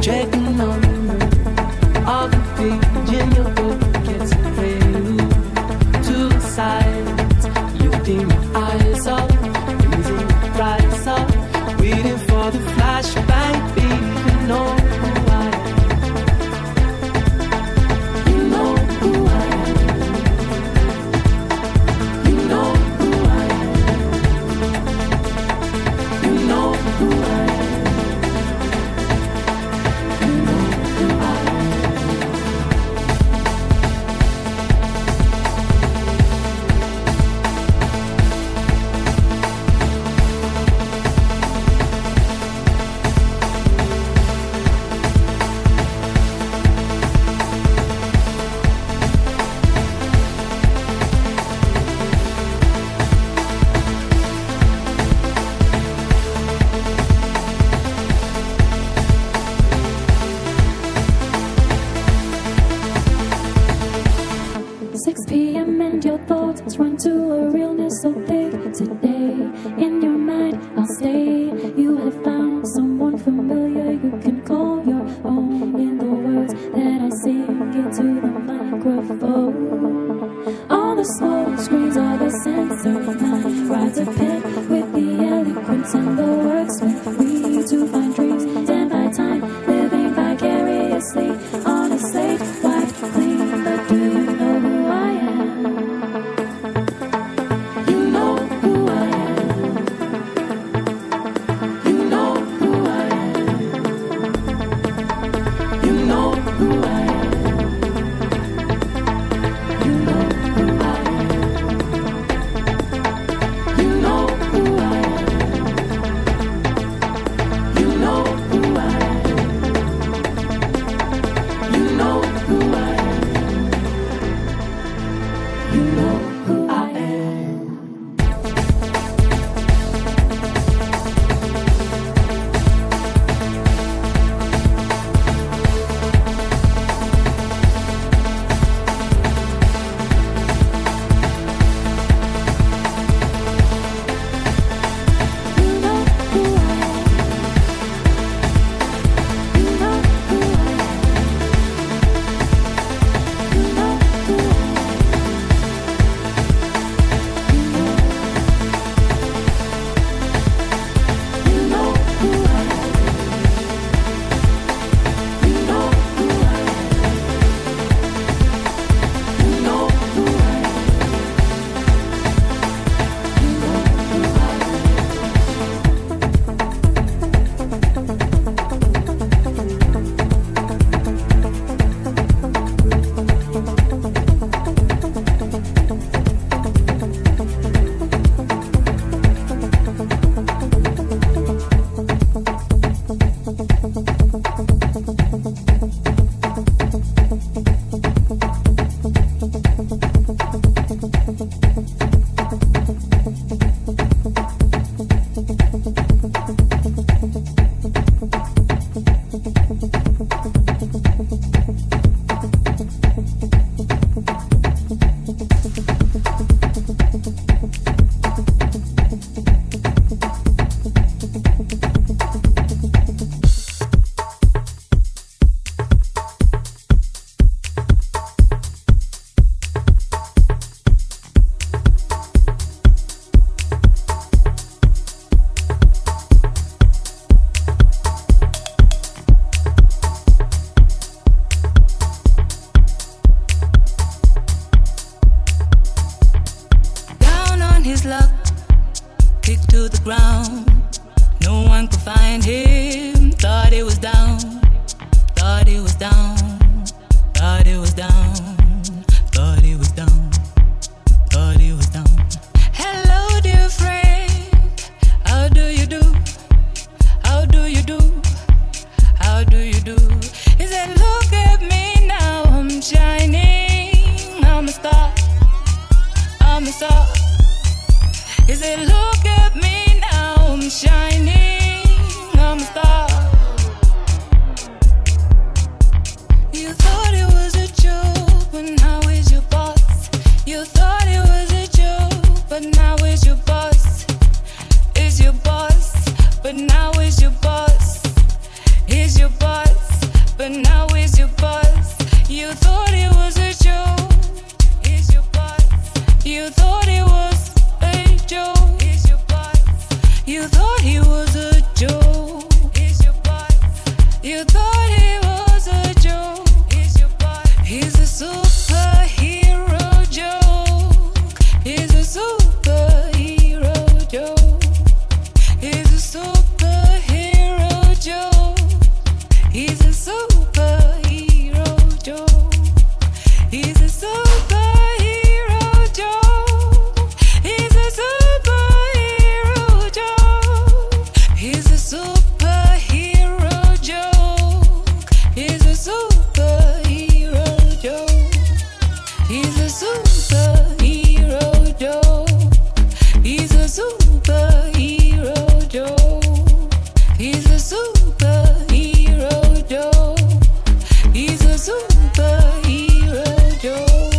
ticking backstage superhero joy.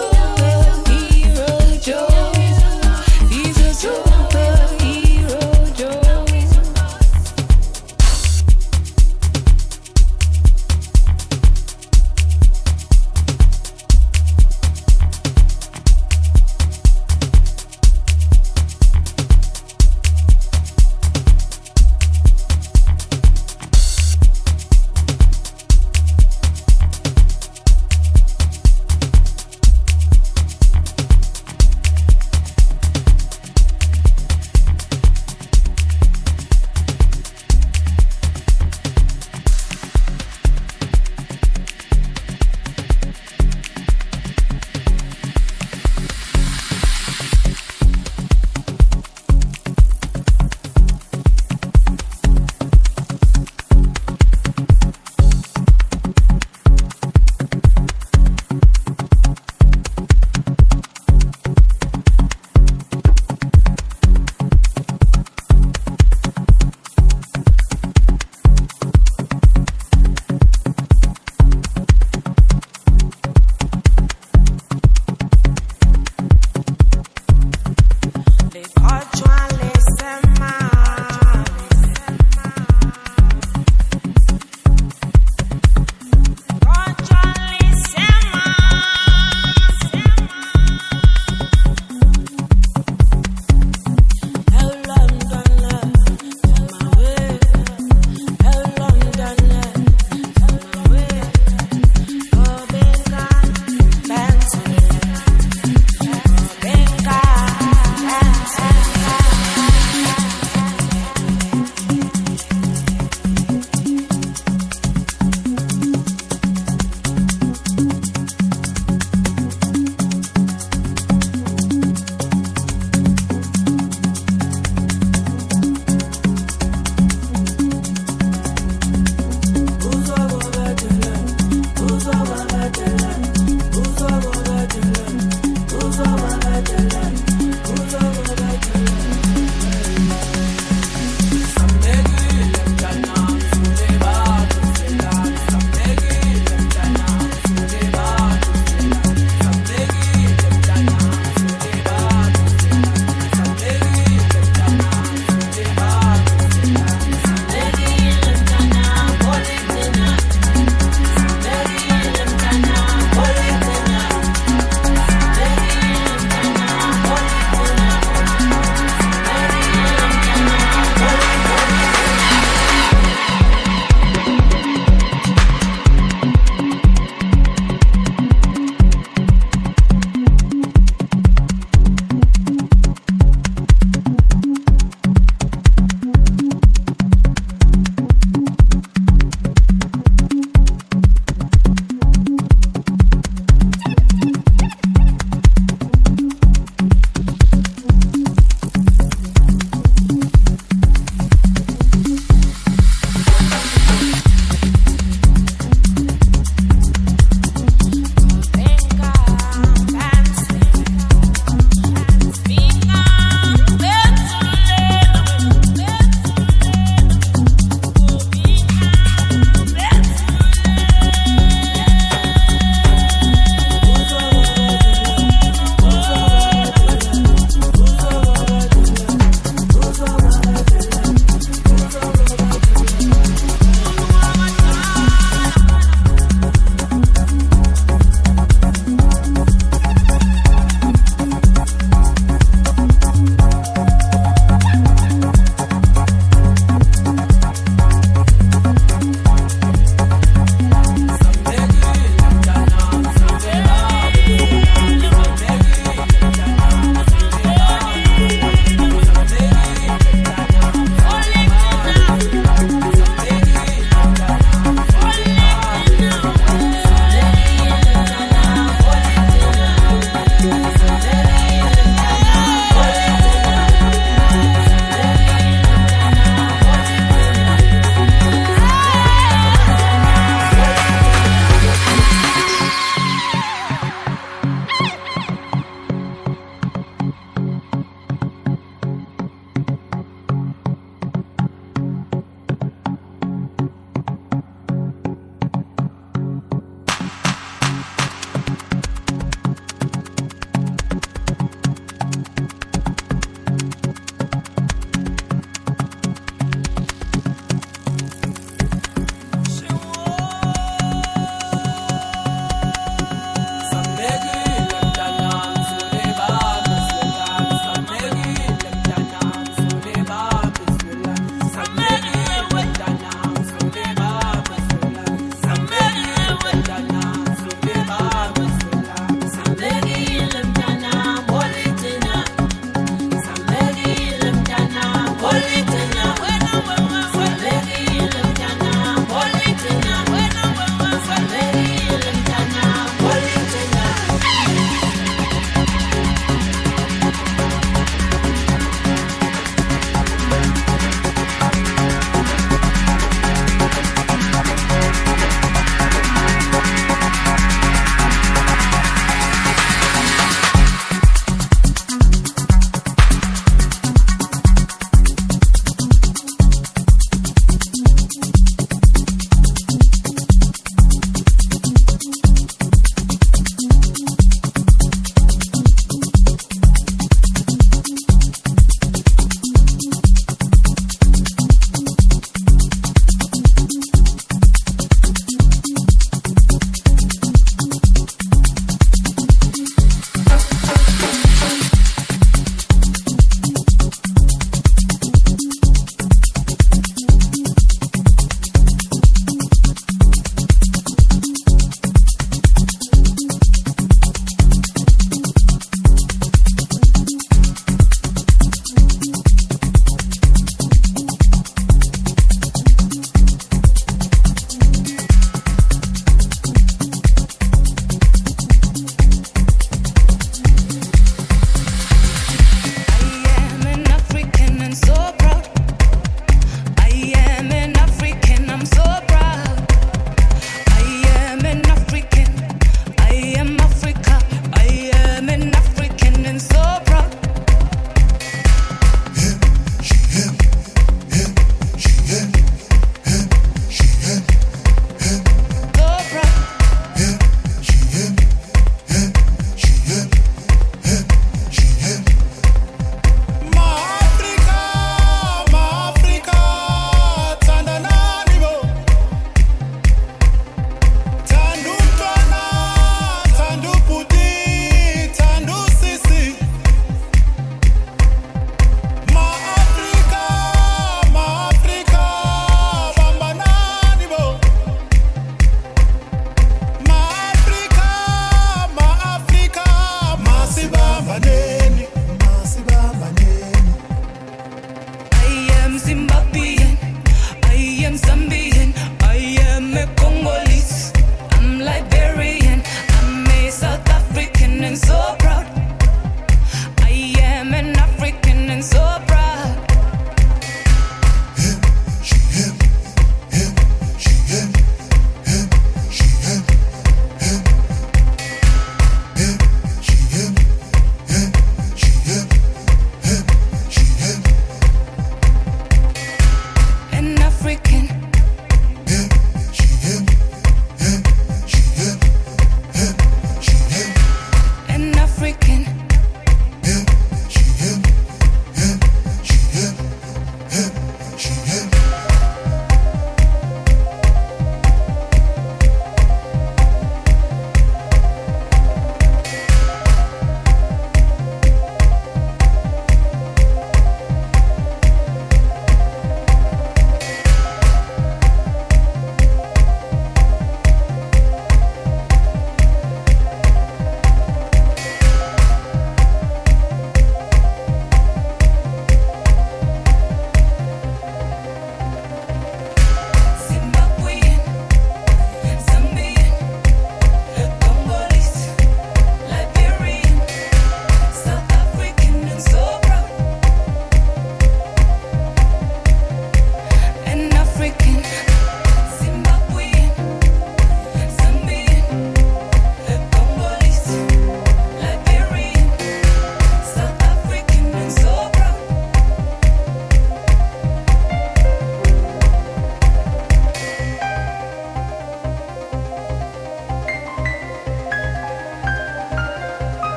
you.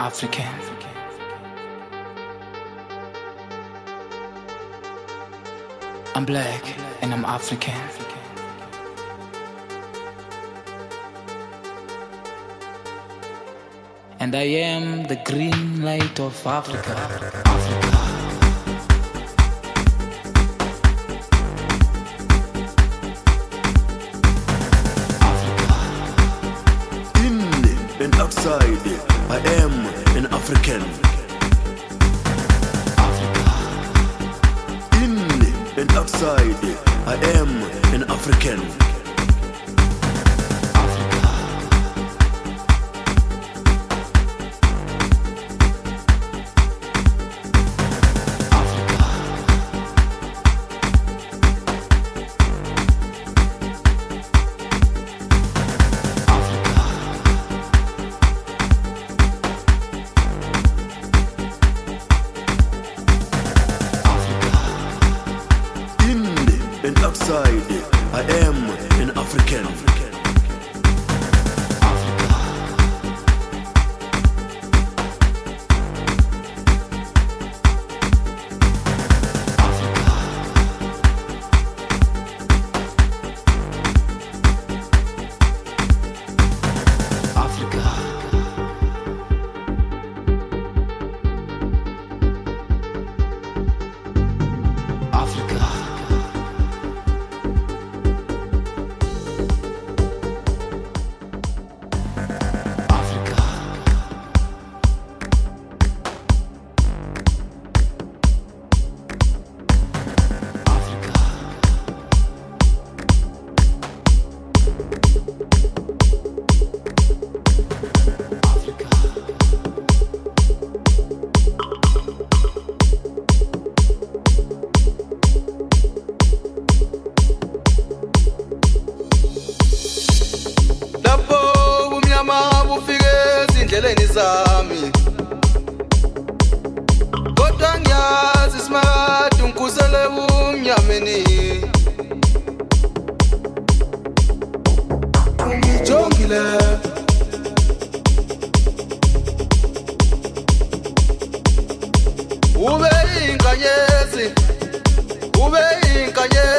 African. I'm black and I'm African. And I am the green light of Africa. Africa. In and outside, I am an African. Africa. In and outside, I am an African. ezindleleni zami kodwa ngiyazi smart ungikhusele umnyameni. Ungijongile. Ube inkanyezi ube inkanyezi